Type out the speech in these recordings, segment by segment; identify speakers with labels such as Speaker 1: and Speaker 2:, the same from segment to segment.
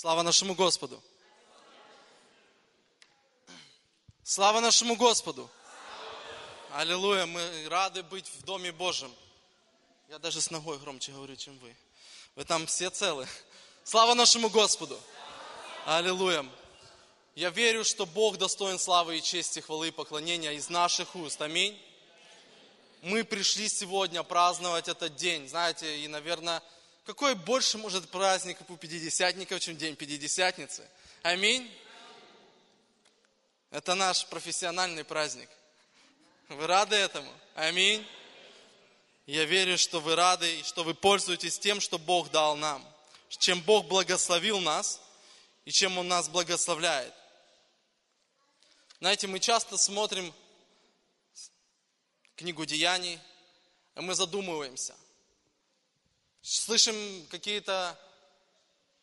Speaker 1: Слава нашему Господу! Слава нашему Господу! Аллилуйя! Мы рады быть в Доме Божьем. Я даже с ногой громче говорю, чем вы. Вы там все целы. Слава нашему Господу! Аллилуйя! Я верю, что Бог достоин славы и чести, хвалы и поклонения из наших уст. Аминь. Мы пришли сегодня праздновать этот день. Знаете, и, наверное, какой больше может праздник у пятидесятников, чем День Пятидесятницы? Аминь. Это наш профессиональный праздник. Вы рады этому? Аминь. Я верю, что вы рады и что вы пользуетесь тем, что Бог дал нам. Чем Бог благословил нас и чем Он нас благословляет. Знаете, мы часто смотрим книгу Деяний, и мы задумываемся – слышим какие-то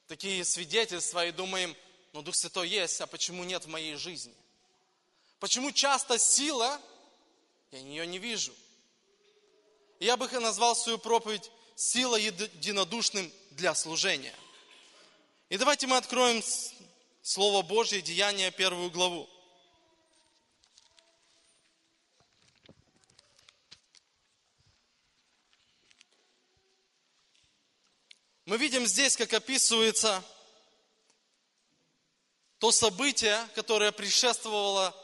Speaker 1: такие свидетельства и думаем, ну Дух Святой есть, а почему нет в моей жизни? Почему часто сила, я ее не вижу? я бы назвал свою проповедь «Сила единодушным для служения». И давайте мы откроем Слово Божье, Деяние, первую главу. Мы видим здесь, как описывается то событие, которое предшествовало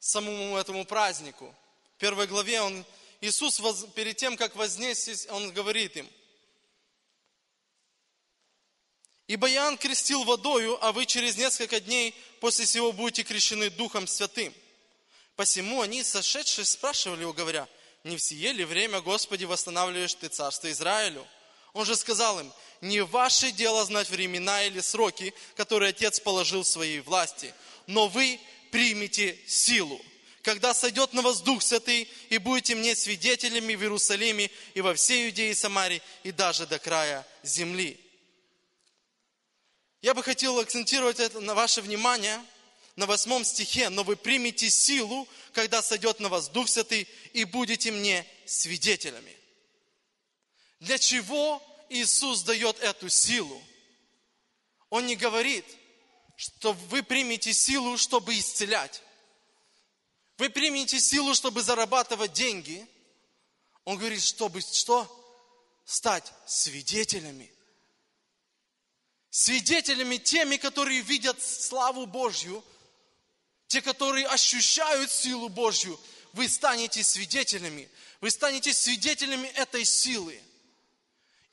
Speaker 1: самому этому празднику. В первой главе он, Иисус перед тем, как вознесись, Он говорит им, «Ибо Иоанн крестил водою, а вы через несколько дней после сего будете крещены Духом Святым». Посему они, сошедшие, спрашивали его, говоря, «Не в сие ли время, Господи, восстанавливаешь Ты царство Израилю?» Он же сказал им, не ваше дело знать времена или сроки, которые Отец положил в своей власти, но вы примите силу, когда сойдет на вас Дух Святый, и будете мне свидетелями в Иерусалиме и во всей Иудее и Самаре, и даже до края земли. Я бы хотел акцентировать это на ваше внимание на восьмом стихе. «Но вы примете силу, когда сойдет на вас Дух Святый, и будете мне свидетелями». Для чего Иисус дает эту силу? Он не говорит, что вы примете силу, чтобы исцелять. Вы примете силу, чтобы зарабатывать деньги. Он говорит, чтобы что? Стать свидетелями. Свидетелями теми, которые видят славу Божью, те, которые ощущают силу Божью, вы станете свидетелями. Вы станете свидетелями этой силы.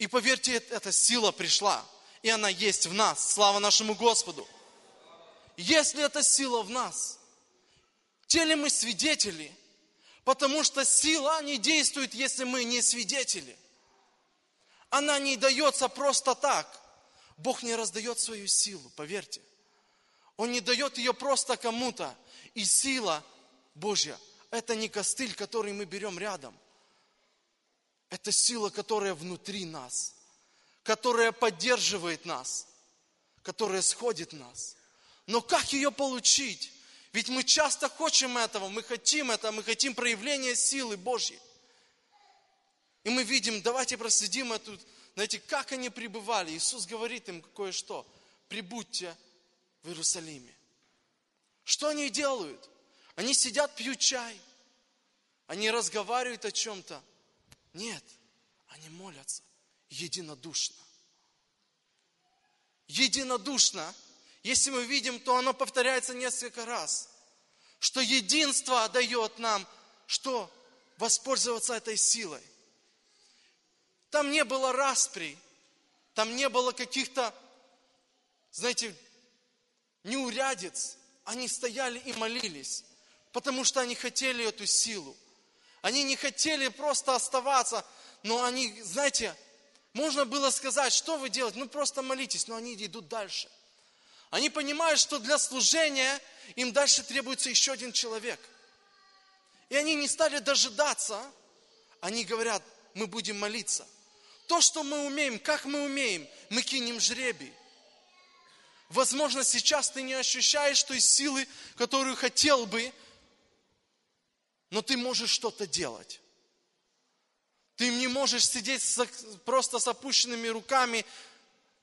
Speaker 1: И поверьте, эта сила пришла, и она есть в нас. Слава нашему Господу. Если эта сила в нас, те ли мы свидетели? Потому что сила не действует, если мы не свидетели. Она не дается просто так. Бог не раздает свою силу, поверьте. Он не дает ее просто кому-то. И сила Божья – это не костыль, который мы берем рядом – это сила, которая внутри нас, которая поддерживает нас, которая сходит нас. Но как ее получить? Ведь мы часто хотим этого, мы хотим этого, мы хотим проявления силы Божьей. И мы видим, давайте проследим эту, знаете, как они пребывали. Иисус говорит им кое-что. Прибудьте в Иерусалиме. Что они делают? Они сидят, пьют чай. Они разговаривают о чем-то. Нет, они молятся единодушно. Единодушно, если мы видим, то оно повторяется несколько раз, что единство дает нам, что воспользоваться этой силой. Там не было распри, там не было каких-то, знаете, неурядиц. Они стояли и молились, потому что они хотели эту силу. Они не хотели просто оставаться, но они, знаете, можно было сказать, что вы делаете? Ну просто молитесь, но они идут дальше. Они понимают, что для служения им дальше требуется еще один человек. И они не стали дожидаться, они говорят, мы будем молиться. То, что мы умеем, как мы умеем, мы кинем жребий. Возможно, сейчас ты не ощущаешь той силы, которую хотел бы, но ты можешь что-то делать. Ты не можешь сидеть просто с опущенными руками,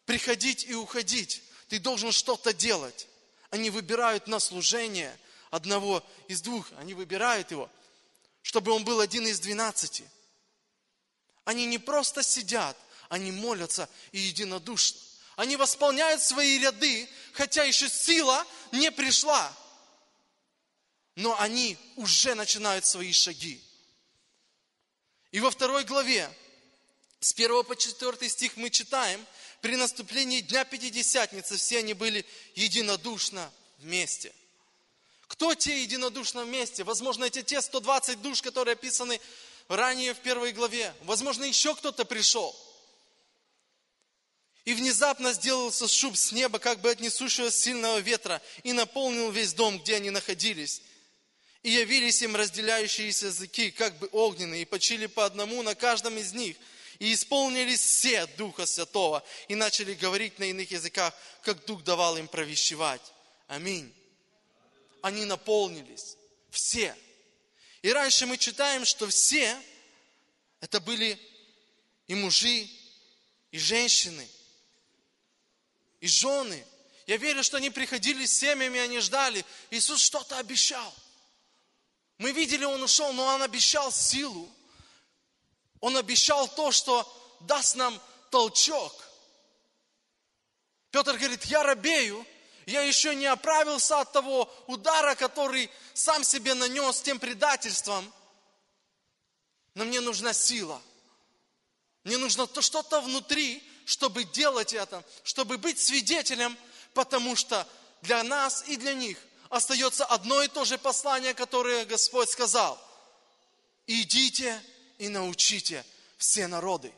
Speaker 1: приходить и уходить. ты должен что-то делать. Они выбирают на служение одного из двух, они выбирают его, чтобы он был один из двенадцати. Они не просто сидят, они молятся и единодушно. Они восполняют свои ряды, хотя еще сила не пришла. Но они уже начинают свои шаги. И во второй главе, с 1 по 4 стих мы читаем, при наступлении Дня Пятидесятницы все они были единодушно вместе. Кто те единодушно вместе? Возможно, эти те 120 душ, которые описаны ранее в первой главе. Возможно, еще кто-то пришел. И внезапно сделался шуб с неба, как бы от несущего сильного ветра, и наполнил весь дом, где они находились. И явились им разделяющиеся языки, как бы огненные, и почили по одному на каждом из них. И исполнились все Духа Святого, и начали говорить на иных языках, как Дух давал им провещевать. Аминь. Они наполнились. Все. И раньше мы читаем, что все это были и мужи, и женщины, и жены. Я верю, что они приходили с семьями, они ждали. Иисус что-то обещал. Мы видели, Он ушел, но Он обещал силу. Он обещал то, что даст нам толчок. Петр говорит, я робею, я еще не оправился от того удара, который сам себе нанес тем предательством, но мне нужна сила. Мне нужно то что-то внутри, чтобы делать это, чтобы быть свидетелем, потому что для нас и для них остается одно и то же послание, которое Господь сказал. Идите и научите все народы.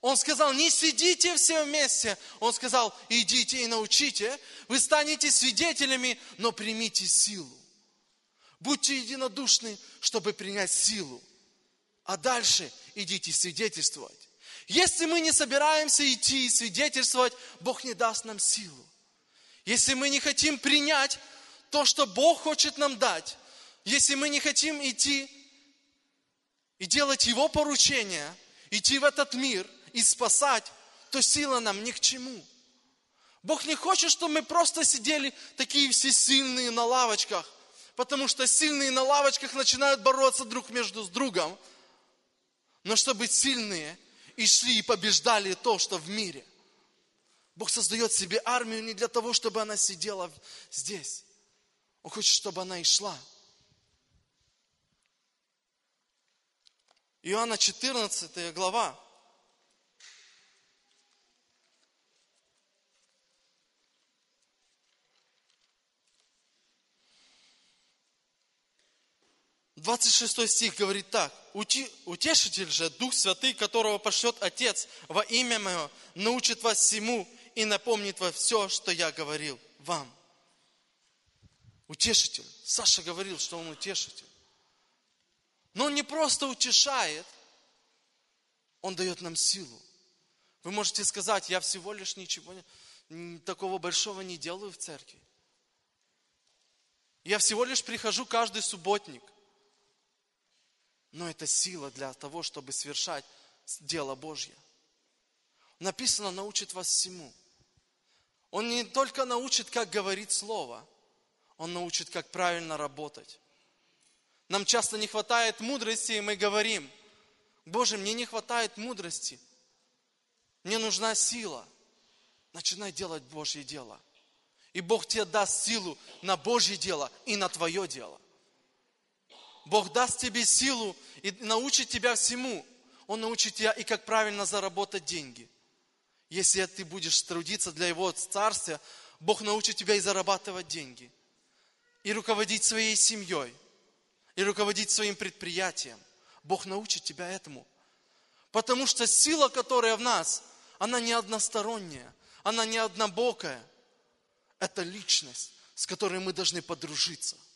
Speaker 1: Он сказал, не сидите все вместе. Он сказал, идите и научите. Вы станете свидетелями, но примите силу. Будьте единодушны, чтобы принять силу. А дальше идите свидетельствовать. Если мы не собираемся идти и свидетельствовать, Бог не даст нам силу. Если мы не хотим принять то, что Бог хочет нам дать, если мы не хотим идти и делать Его поручения, идти в этот мир – и спасать, то сила нам ни к чему. Бог не хочет, чтобы мы просто сидели такие все сильные на лавочках, потому что сильные на лавочках начинают бороться друг между с другом. Но чтобы сильные и шли и побеждали то, что в мире. Бог создает себе армию не для того, чтобы она сидела здесь. Он хочет, чтобы она и шла. Иоанна 14 глава. 26 стих говорит так. Утешитель же, Дух Святый, которого пошлет Отец во имя Мое, научит вас всему и напомнит вам все, что я говорил вам. Утешитель. Саша говорил, что он утешитель. Но он не просто утешает, он дает нам силу. Вы можете сказать, я всего лишь ничего такого большого не делаю в церкви. Я всего лишь прихожу каждый субботник но это сила для того, чтобы совершать дело Божье. Написано, научит вас всему. Он не только научит, как говорить слово, он научит, как правильно работать. Нам часто не хватает мудрости, и мы говорим, Боже, мне не хватает мудрости, мне нужна сила. Начинай делать Божье дело. И Бог тебе даст силу на Божье дело и на твое дело. Бог даст тебе силу и научит тебя всему. Он научит тебя и как правильно заработать деньги. Если ты будешь трудиться для Его Царствия, Бог научит тебя и зарабатывать деньги. И руководить своей семьей. И руководить своим предприятием. Бог научит тебя этому. Потому что сила, которая в нас, она не односторонняя, она не однобокая. Это личность, с которой мы должны подружиться –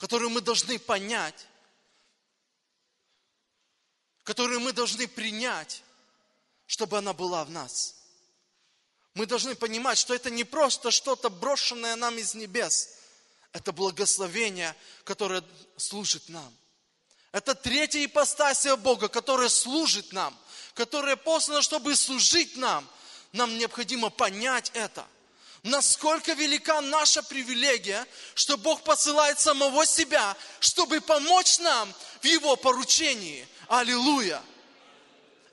Speaker 1: которую мы должны понять, которую мы должны принять, чтобы она была в нас. Мы должны понимать, что это не просто что-то брошенное нам из небес. Это благословение, которое служит нам. Это третья ипостасия Бога, которая служит нам, которая послана, чтобы служить нам. Нам необходимо понять это. Насколько велика наша привилегия, что Бог посылает самого себя, чтобы помочь нам в Его поручении. Аллилуйя!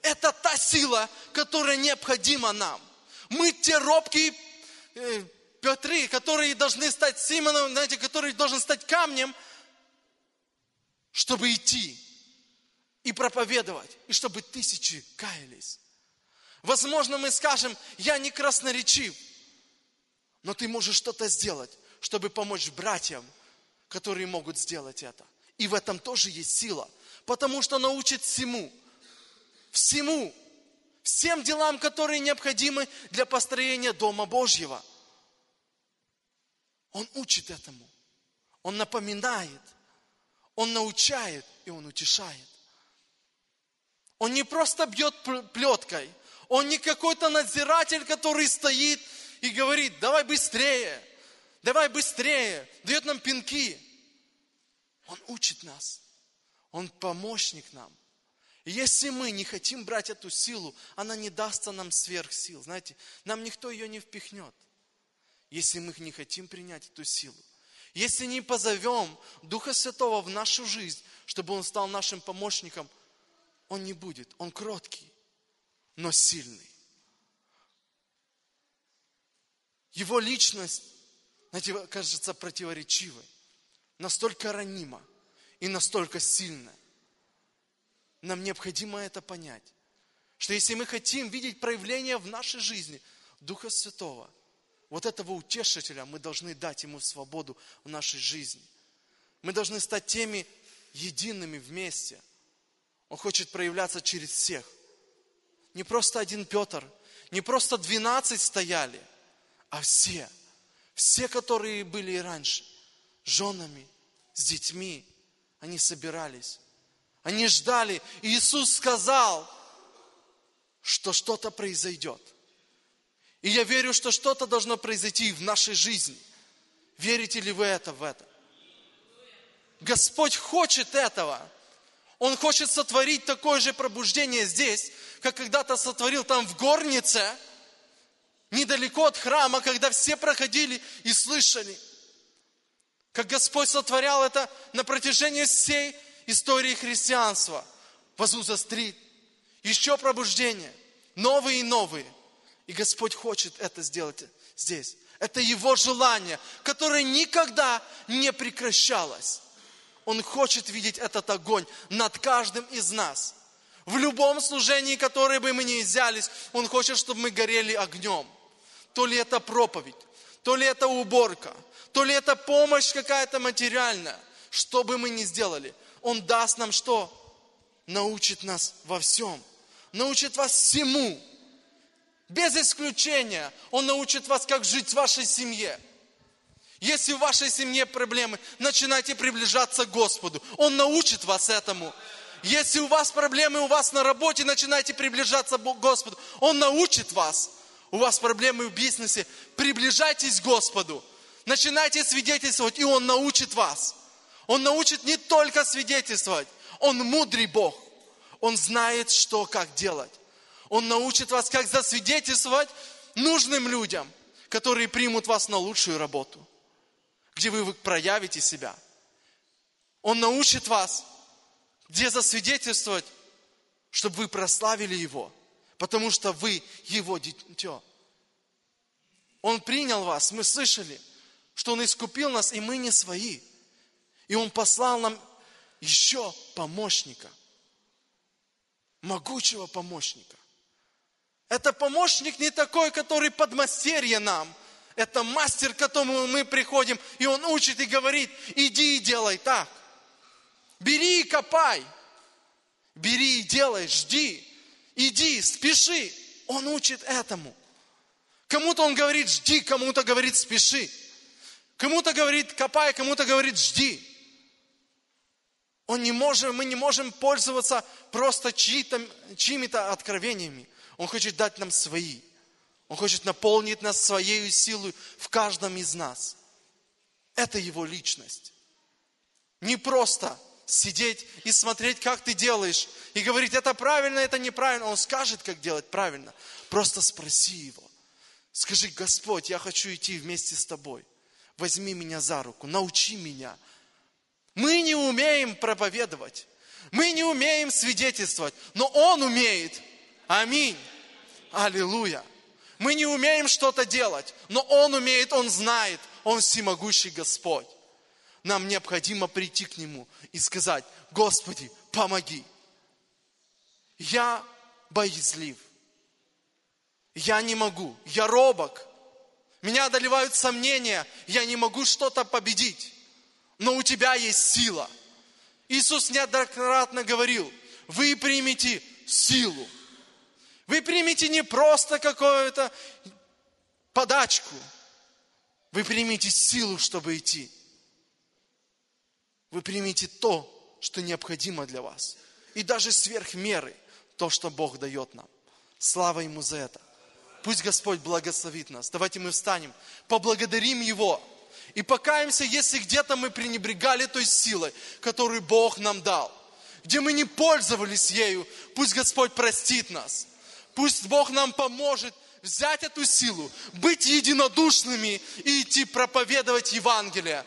Speaker 1: Это та сила, которая необходима нам. Мы те робкие Петры, которые должны стать Симоном, знаете, который должен стать камнем, чтобы идти и проповедовать, и чтобы тысячи каялись. Возможно, мы скажем, я не красноречив, но ты можешь что-то сделать, чтобы помочь братьям, которые могут сделать это. И в этом тоже есть сила, потому что научит всему, всему, всем делам, которые необходимы для построения Дома Божьего. Он учит этому, он напоминает, он научает и он утешает. Он не просто бьет плеткой, он не какой-то надзиратель, который стоит и говорит, давай быстрее, давай быстрее, дает нам пинки. Он учит нас, он помощник нам. И если мы не хотим брать эту силу, она не дастся нам сверх сил. Знаете, нам никто ее не впихнет, если мы не хотим принять эту силу. Если не позовем Духа Святого в нашу жизнь, чтобы Он стал нашим помощником, Он не будет. Он кроткий, но сильный. Его личность, знаете, кажется противоречивой, настолько ранима и настолько сильная. Нам необходимо это понять, что если мы хотим видеть проявление в нашей жизни Духа Святого, вот этого утешителя мы должны дать ему свободу в нашей жизни. Мы должны стать теми едиными вместе. Он хочет проявляться через всех. Не просто один Петр, не просто двенадцать стояли – а все, все, которые были и раньше, женами, с детьми, они собирались. Они ждали. И Иисус сказал, что что-то произойдет. И я верю, что что-то должно произойти в нашей жизни. Верите ли вы это в это? Господь хочет этого. Он хочет сотворить такое же пробуждение здесь, как когда-то сотворил там в горнице – недалеко от храма, когда все проходили и слышали, как Господь сотворял это на протяжении всей истории христианства. Вазуза-стрит, еще пробуждение, новые и новые. И Господь хочет это сделать здесь. Это Его желание, которое никогда не прекращалось. Он хочет видеть этот огонь над каждым из нас. В любом служении, которое бы мы ни взялись, Он хочет, чтобы мы горели огнем то ли это проповедь, то ли это уборка, то ли это помощь какая-то материальная, что бы мы ни сделали, Он даст нам что? Научит нас во всем. Научит вас всему. Без исключения. Он научит вас, как жить в вашей семье. Если в вашей семье проблемы, начинайте приближаться к Господу. Он научит вас этому. Если у вас проблемы у вас на работе, начинайте приближаться к Господу. Он научит вас у вас проблемы в бизнесе, приближайтесь к Господу. Начинайте свидетельствовать, и Он научит вас. Он научит не только свидетельствовать, Он мудрый Бог. Он знает, что, как делать. Он научит вас, как засвидетельствовать нужным людям, которые примут вас на лучшую работу, где вы проявите себя. Он научит вас, где засвидетельствовать, чтобы вы прославили Его – потому что вы Его дитё. Он принял вас, мы слышали, что Он искупил нас, и мы не свои. И Он послал нам еще помощника, могучего помощника. Это помощник не такой, который подмастерье нам. Это мастер, к которому мы приходим, и он учит и говорит, иди и делай так. Бери и копай. Бери и делай, жди иди, спеши. Он учит этому. Кому-то он говорит, жди, кому-то говорит, спеши. Кому-то говорит, копай, кому-то говорит, жди. Он не может, мы не можем пользоваться просто чьими-то откровениями. Он хочет дать нам свои. Он хочет наполнить нас своей силой в каждом из нас. Это его личность. Не просто сидеть и смотреть, как ты делаешь, и говорить, это правильно, это неправильно. Он скажет, как делать правильно. Просто спроси его. Скажи, Господь, я хочу идти вместе с Тобой. Возьми меня за руку, научи меня. Мы не умеем проповедовать. Мы не умеем свидетельствовать, но Он умеет. Аминь. Аллилуйя. Мы не умеем что-то делать, но Он умеет, Он знает, Он всемогущий Господь. Нам необходимо прийти к Нему и сказать, Господи, помоги. Я боязлив. Я не могу. Я робок. Меня одолевают сомнения. Я не могу что-то победить. Но у тебя есть сила. Иисус неоднократно говорил, вы примите силу. Вы примите не просто какую-то подачку. Вы примите силу, чтобы идти. Вы примите то, что необходимо для вас. И даже сверх меры то, что Бог дает нам. Слава Ему за это. Пусть Господь благословит нас. Давайте мы встанем, поблагодарим Его и покаемся, если где-то мы пренебрегали той силой, которую Бог нам дал. Где мы не пользовались ею, пусть Господь простит нас. Пусть Бог нам поможет взять эту силу, быть единодушными и идти проповедовать Евангелие.